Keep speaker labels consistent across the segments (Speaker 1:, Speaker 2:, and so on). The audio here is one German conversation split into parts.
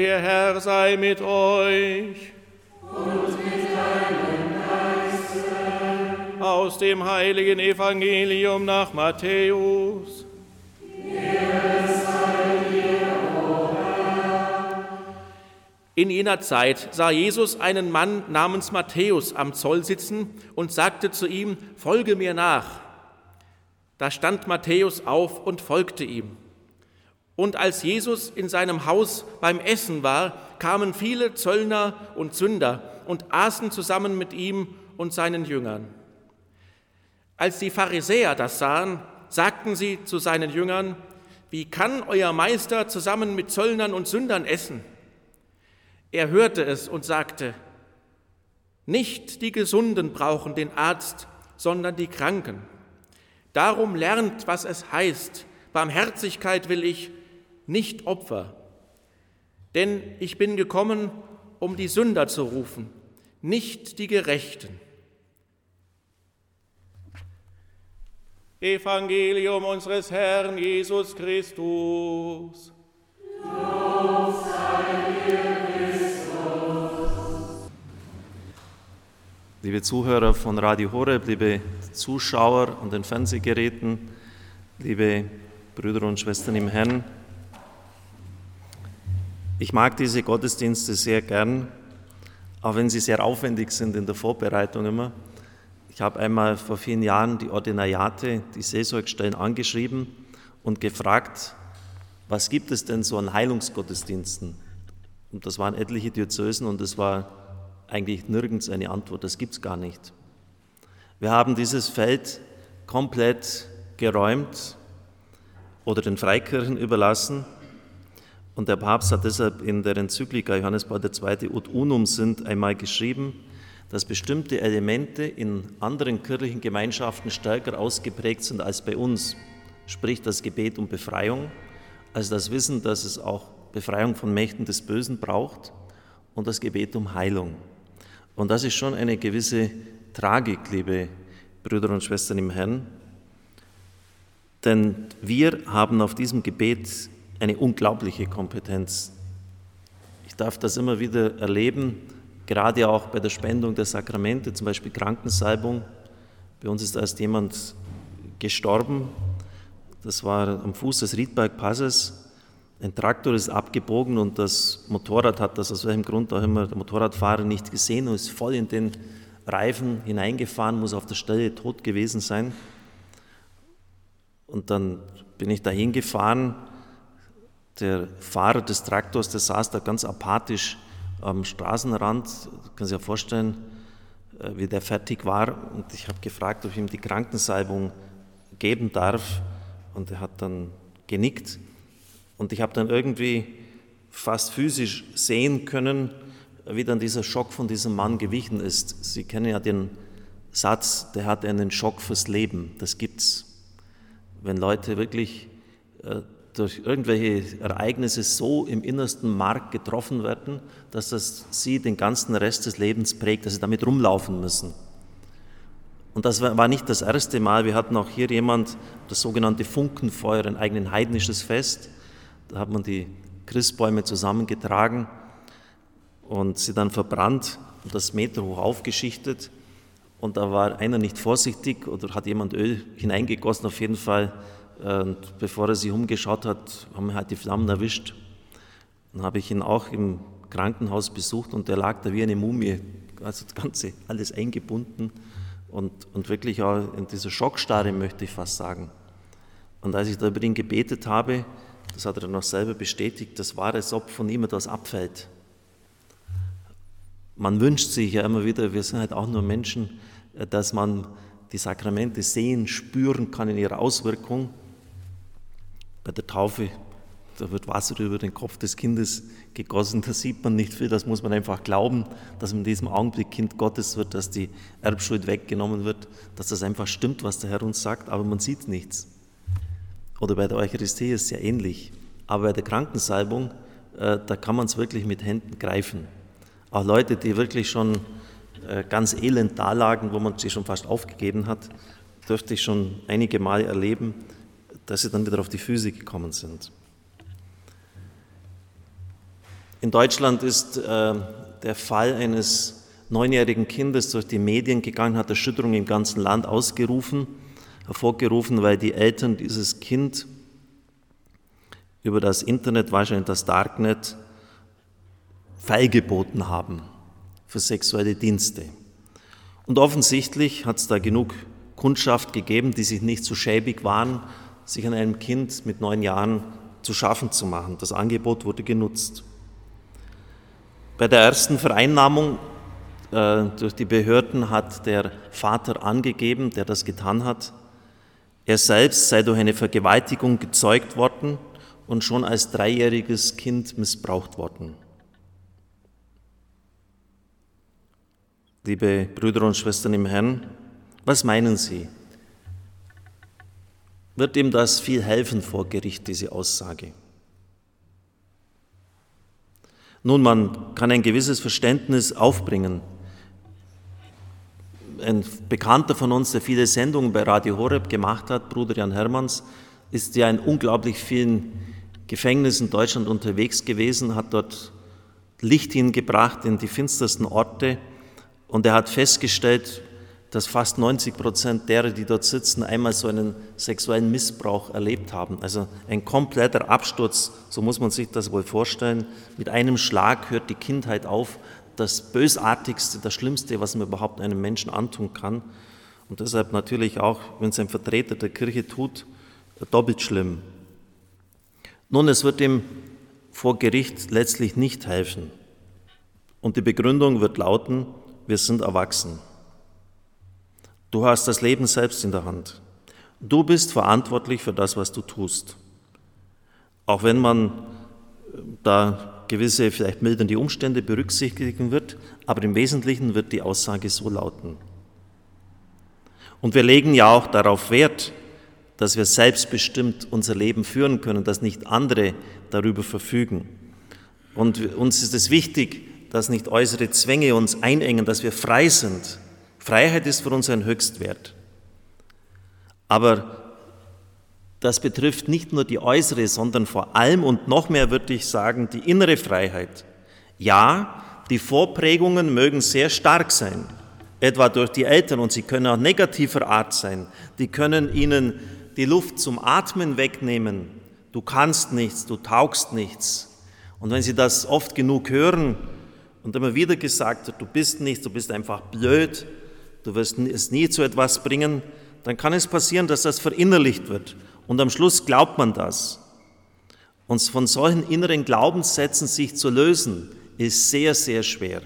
Speaker 1: Der Herr sei mit euch. Und mit deinem Geiste. Aus dem heiligen Evangelium nach Matthäus. In jener Zeit sah Jesus einen Mann namens Matthäus am Zoll sitzen und sagte zu ihm, Folge mir nach. Da stand Matthäus auf und folgte ihm. Und als Jesus in seinem Haus beim Essen war, kamen viele Zöllner und Sünder und aßen zusammen mit ihm und seinen Jüngern. Als die Pharisäer das sahen, sagten sie zu seinen Jüngern, wie kann euer Meister zusammen mit Zöllnern und Sündern essen? Er hörte es und sagte, nicht die Gesunden brauchen den Arzt, sondern die Kranken. Darum lernt, was es heißt, Barmherzigkeit will ich, nicht Opfer. Denn ich bin gekommen, um die Sünder zu rufen, nicht die Gerechten. Evangelium unseres Herrn Jesus Christus. Lob sei dir, Christus.
Speaker 2: Liebe Zuhörer von Radio Horeb, liebe Zuschauer an den Fernsehgeräten, liebe Brüder und Schwestern im Herrn, ich mag diese Gottesdienste sehr gern, auch wenn sie sehr aufwendig sind in der Vorbereitung immer. Ich habe einmal vor vielen Jahren die Ordinariate, die Seelsorgstellen angeschrieben und gefragt, was gibt es denn so an Heilungsgottesdiensten? Und das waren etliche Diözesen und es war eigentlich nirgends eine Antwort, das gibt es gar nicht. Wir haben dieses Feld komplett geräumt oder den Freikirchen überlassen und der Papst hat deshalb in der Enzyklika Johannes Paul II. Ut Unum sind einmal geschrieben, dass bestimmte Elemente in anderen kirchlichen Gemeinschaften stärker ausgeprägt sind als bei uns, sprich das Gebet um Befreiung, also das Wissen, dass es auch Befreiung von Mächten des Bösen braucht und das Gebet um Heilung. Und das ist schon eine gewisse Tragik, liebe Brüder und Schwestern im Herrn, denn wir haben auf diesem Gebet eine unglaubliche Kompetenz. Ich darf das immer wieder erleben, gerade auch bei der Spendung der Sakramente, zum Beispiel Krankensalbung. Bei uns ist erst jemand gestorben, das war am Fuß des Riedbergpasses. Ein Traktor ist abgebogen und das Motorrad hat das aus welchem Grund auch immer der Motorradfahrer nicht gesehen und ist voll in den Reifen hineingefahren, muss auf der Stelle tot gewesen sein. Und dann bin ich dahin gefahren der Fahrer des Traktors, der saß da ganz apathisch am Straßenrand. Du kannst ja vorstellen, äh, wie der fertig war. Und ich habe gefragt, ob ich ihm die Krankensalbung geben darf. Und er hat dann genickt. Und ich habe dann irgendwie fast physisch sehen können, wie dann dieser Schock von diesem Mann gewichen ist. Sie kennen ja den Satz, der hat einen Schock fürs Leben. Das gibt's. Wenn Leute wirklich äh, durch irgendwelche Ereignisse so im innersten Mark getroffen werden, dass das sie den ganzen Rest des Lebens prägt, dass sie damit rumlaufen müssen. Und das war nicht das erste Mal. Wir hatten auch hier jemand, das sogenannte Funkenfeuer, ein eigenes heidnisches Fest. Da hat man die Christbäume zusammengetragen und sie dann verbrannt und das Meter hoch aufgeschichtet. Und da war einer nicht vorsichtig oder hat jemand Öl hineingegossen. Auf jeden Fall und bevor er sich umgeschaut hat, haben wir halt die Flammen erwischt. Dann habe ich ihn auch im Krankenhaus besucht und der lag da wie eine Mumie, also das Ganze, alles eingebunden und, und wirklich auch in dieser Schockstarre, möchte ich fast sagen. Und als ich da über ihn gebetet habe, das hat er dann auch selber bestätigt, das war, als ob von ihm etwas abfällt. Man wünscht sich ja immer wieder, wir sind halt auch nur Menschen, dass man die Sakramente sehen, spüren kann in ihrer Auswirkung bei der Taufe, da wird Wasser über den Kopf des Kindes gegossen, da sieht man nicht viel, das muss man einfach glauben, dass in diesem Augenblick Kind Gottes wird, dass die Erbschuld weggenommen wird, dass das einfach stimmt, was der Herr uns sagt, aber man sieht nichts. Oder bei der Eucharistie ist es ja ähnlich. Aber bei der Krankensalbung, äh, da kann man es wirklich mit Händen greifen. Auch Leute, die wirklich schon äh, ganz elend dalagen, wo man sie schon fast aufgegeben hat, dürfte ich schon einige Mal erleben, dass sie dann wieder auf die Füße gekommen sind. In Deutschland ist äh, der Fall eines neunjährigen Kindes durch die Medien gegangen, hat Erschütterung im ganzen Land ausgerufen, hervorgerufen, weil die Eltern dieses Kind über das Internet, wahrscheinlich das Darknet, feilgeboten haben für sexuelle Dienste. Und offensichtlich hat es da genug Kundschaft gegeben, die sich nicht so schäbig waren, sich an einem Kind mit neun Jahren zu schaffen zu machen. Das Angebot wurde genutzt. Bei der ersten Vereinnahmung äh, durch die Behörden hat der Vater angegeben, der das getan hat, er selbst sei durch eine Vergewaltigung gezeugt worden und schon als dreijähriges Kind missbraucht worden. Liebe Brüder und Schwestern im Herrn, was meinen Sie? Wird ihm das viel helfen vor Gericht, diese Aussage? Nun, man kann ein gewisses Verständnis aufbringen. Ein Bekannter von uns, der viele Sendungen bei Radio Horeb gemacht hat, Bruder Jan Hermanns, ist ja in unglaublich vielen Gefängnissen in Deutschland unterwegs gewesen, hat dort Licht hingebracht in die finstersten Orte und er hat festgestellt, dass fast 90 Prozent derer, die dort sitzen, einmal so einen sexuellen Missbrauch erlebt haben. Also ein kompletter Absturz, so muss man sich das wohl vorstellen. Mit einem Schlag hört die Kindheit auf. Das Bösartigste, das Schlimmste, was man überhaupt einem Menschen antun kann. Und deshalb natürlich auch, wenn es ein Vertreter der Kirche tut, doppelt schlimm. Nun, es wird ihm vor Gericht letztlich nicht helfen. Und die Begründung wird lauten, wir sind erwachsen. Du hast das Leben selbst in der Hand. Du bist verantwortlich für das, was du tust. Auch wenn man äh, da gewisse, vielleicht mildernde Umstände berücksichtigen wird, aber im Wesentlichen wird die Aussage so lauten. Und wir legen ja auch darauf Wert, dass wir selbstbestimmt unser Leben führen können, dass nicht andere darüber verfügen. Und uns ist es wichtig, dass nicht äußere Zwänge uns einengen, dass wir frei sind. Freiheit ist für uns ein Höchstwert. Aber das betrifft nicht nur die äußere, sondern vor allem und noch mehr würde ich sagen, die innere Freiheit. Ja, die Vorprägungen mögen sehr stark sein, etwa durch die Eltern, und sie können auch negativer Art sein. Die können ihnen die Luft zum Atmen wegnehmen. Du kannst nichts, du taugst nichts. Und wenn sie das oft genug hören und immer wieder gesagt wird, du bist nichts, du bist einfach blöd, du wirst es nie zu etwas bringen, dann kann es passieren, dass das verinnerlicht wird. Und am Schluss glaubt man das. Und von solchen inneren Glaubenssätzen sich zu lösen, ist sehr, sehr schwer.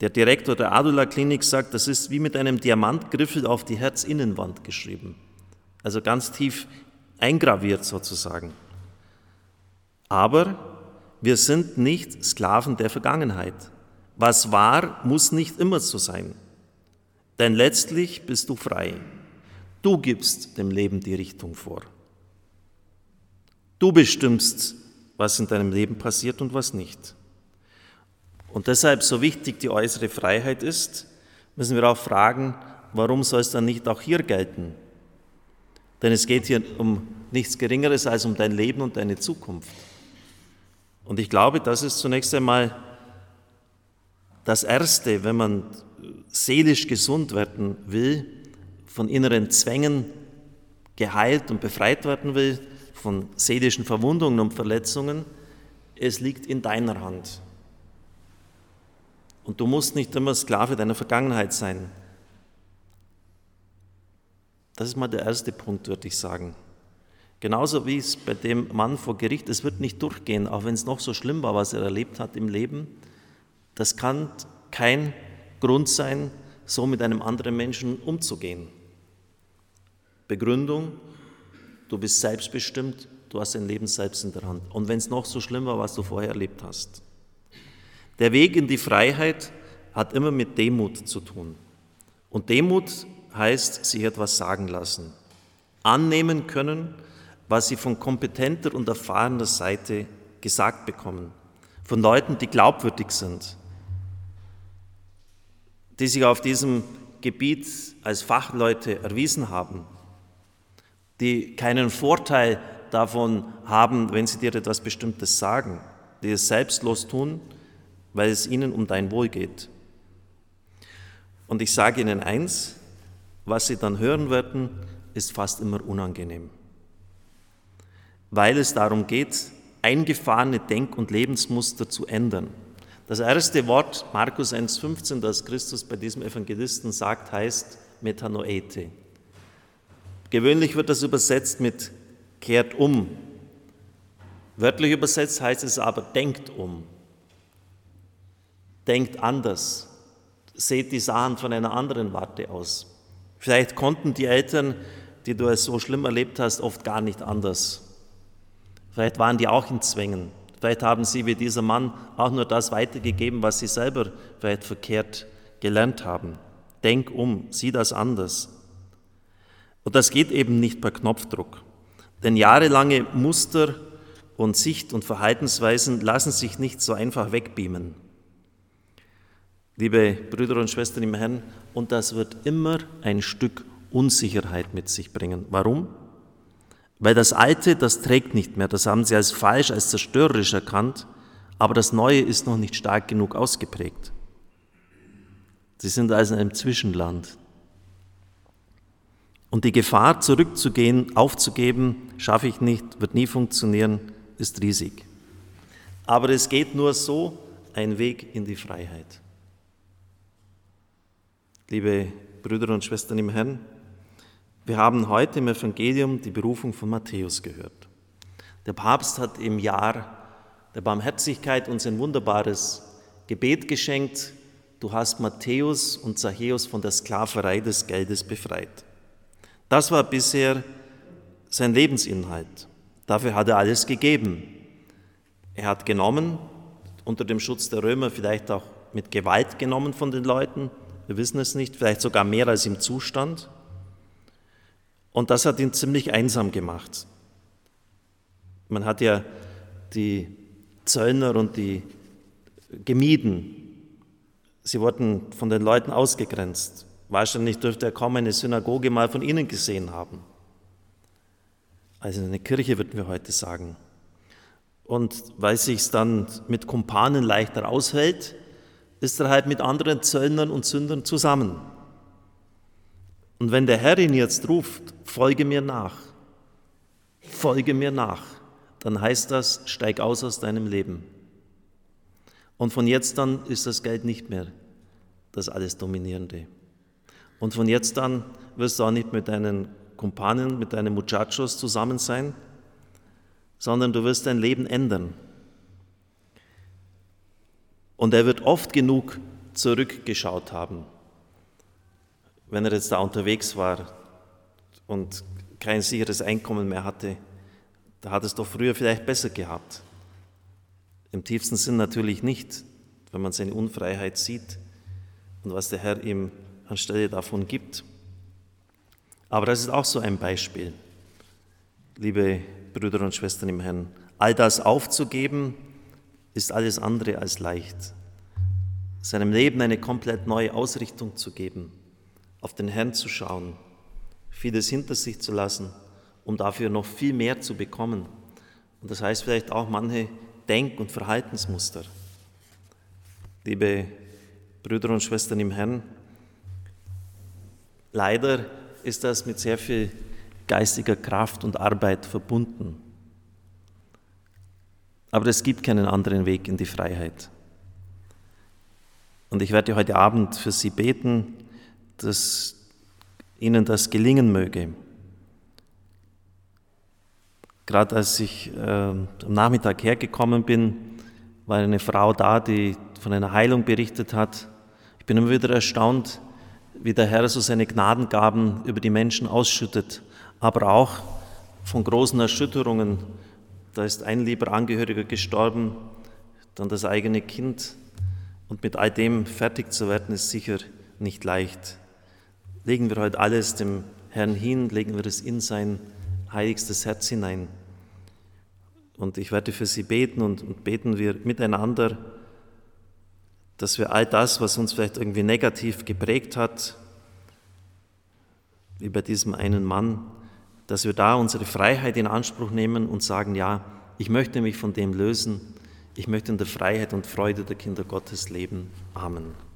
Speaker 2: Der Direktor der Adula Klinik sagt, das ist wie mit einem Diamantgriffel auf die Herzinnenwand geschrieben also ganz tief eingraviert sozusagen. Aber wir sind nicht Sklaven der Vergangenheit. Was war, muss nicht immer so sein. Denn letztlich bist du frei. Du gibst dem Leben die Richtung vor. Du bestimmst, was in deinem Leben passiert und was nicht. Und deshalb, so wichtig die äußere Freiheit ist, müssen wir auch fragen, warum soll es dann nicht auch hier gelten? Denn es geht hier um nichts Geringeres als um dein Leben und deine Zukunft. Und ich glaube, das ist zunächst einmal das Erste, wenn man seelisch gesund werden will, von inneren Zwängen geheilt und befreit werden will, von seelischen Verwundungen und Verletzungen, es liegt in deiner Hand. Und du musst nicht immer Sklave deiner Vergangenheit sein. Das ist mal der erste Punkt, würde ich sagen. Genauso wie es bei dem Mann vor Gericht, es wird nicht durchgehen, auch wenn es noch so schlimm war, was er erlebt hat im Leben. Das kann kein Grund sein, so mit einem anderen Menschen umzugehen. Begründung, du bist selbstbestimmt, du hast dein Leben selbst in der Hand. Und wenn es noch so schlimm war, was du vorher erlebt hast. Der Weg in die Freiheit hat immer mit Demut zu tun. Und Demut heißt sich etwas sagen lassen, annehmen können, was sie von kompetenter und erfahrener Seite gesagt bekommen, von Leuten, die glaubwürdig sind, die sich auf diesem Gebiet als Fachleute erwiesen haben, die keinen Vorteil davon haben, wenn sie dir etwas Bestimmtes sagen, die es selbstlos tun, weil es ihnen um dein Wohl geht. Und ich sage ihnen eins, was sie dann hören werden, ist fast immer unangenehm, weil es darum geht, eingefahrene Denk- und Lebensmuster zu ändern. Das erste Wort, Markus 1,15, das Christus bei diesem Evangelisten sagt, heißt Metanoete. Gewöhnlich wird das übersetzt mit kehrt um. Wörtlich übersetzt heißt es aber denkt um. Denkt anders. Seht die Sachen von einer anderen Warte aus. Vielleicht konnten die Eltern, die du es so schlimm erlebt hast, oft gar nicht anders. Vielleicht waren die auch in Zwängen. Vielleicht haben sie wie dieser Mann auch nur das weitergegeben, was sie selber vielleicht verkehrt gelernt haben. Denk um, sieh das anders. Und das geht eben nicht per Knopfdruck. Denn jahrelange Muster und Sicht und Verhaltensweisen lassen sich nicht so einfach wegbeamen. Liebe Brüder und Schwestern im Herrn, und das wird immer ein Stück Unsicherheit mit sich bringen. Warum? Weil das Alte, das trägt nicht mehr, das haben sie als falsch, als zerstörerisch erkannt, aber das Neue ist noch nicht stark genug ausgeprägt. Sie sind also in einem Zwischenland. Und die Gefahr, zurückzugehen, aufzugeben, schaffe ich nicht, wird nie funktionieren, ist riesig. Aber es geht nur so ein Weg in die Freiheit. Liebe Brüder und Schwestern im Herrn, wir haben heute im Evangelium die Berufung von Matthäus gehört. Der Papst hat im Jahr der Barmherzigkeit uns ein wunderbares Gebet geschenkt. Du hast Matthäus und Zachäus von der Sklaverei des Geldes befreit. Das war bisher sein Lebensinhalt. Dafür hat er alles gegeben. Er hat genommen, unter dem Schutz der Römer, vielleicht auch mit Gewalt genommen von den Leuten. Wir wissen es nicht, vielleicht sogar mehr als im Zustand. Und das hat ihn ziemlich einsam gemacht. Man hat ja die Zöllner und die gemieden. Sie wurden von den Leuten ausgegrenzt. Wahrscheinlich dürfte er kaum eine Synagoge mal von ihnen gesehen haben. Also eine Kirche würden wir heute sagen. Und weil sich es dann mit Kumpanen leichter aushält, ist er halt mit anderen Zöllnern und Sündern zusammen. Und wenn der Herr ihn jetzt ruft, folge mir nach, folge mir nach, dann heißt das, steig aus aus deinem Leben. Und von jetzt an ist das Geld nicht mehr das alles Dominierende. Und von jetzt an wirst du auch nicht mit deinen Kumpanen, mit deinen Muchachos zusammen sein, sondern du wirst dein Leben ändern. Und er wird oft genug zurückgeschaut haben wenn er jetzt da unterwegs war und kein sicheres Einkommen mehr hatte, da hat es doch früher vielleicht besser gehabt. Im tiefsten Sinn natürlich nicht, wenn man seine Unfreiheit sieht und was der Herr ihm anstelle davon gibt. Aber das ist auch so ein Beispiel, liebe Brüder und Schwestern im Herrn. All das aufzugeben, ist alles andere als leicht. Seinem Leben eine komplett neue Ausrichtung zu geben auf den Herrn zu schauen, vieles hinter sich zu lassen, um dafür noch viel mehr zu bekommen. Und das heißt vielleicht auch manche Denk- und Verhaltensmuster. Liebe Brüder und Schwestern im Herrn, leider ist das mit sehr viel geistiger Kraft und Arbeit verbunden. Aber es gibt keinen anderen Weg in die Freiheit. Und ich werde heute Abend für Sie beten, dass ihnen das gelingen möge. Gerade als ich äh, am Nachmittag hergekommen bin, war eine Frau da, die von einer Heilung berichtet hat. Ich bin immer wieder erstaunt, wie der Herr so seine Gnadengaben über die Menschen ausschüttet, aber auch von großen Erschütterungen. Da ist ein lieber Angehöriger gestorben, dann das eigene Kind. Und mit all dem fertig zu werden, ist sicher nicht leicht legen wir heute alles dem Herrn hin, legen wir es in sein heiligstes Herz hinein. Und ich werde für Sie beten und, beten wir miteinander, dass wir all das, was uns vielleicht irgendwie negativ geprägt hat, wie bei diesem einen Mann, dass wir da unsere Freiheit in Anspruch nehmen und sagen, ja, ich möchte mich von dem lösen, Ich möchte in der Freiheit und Freude der Kinder Gottes leben. Amen.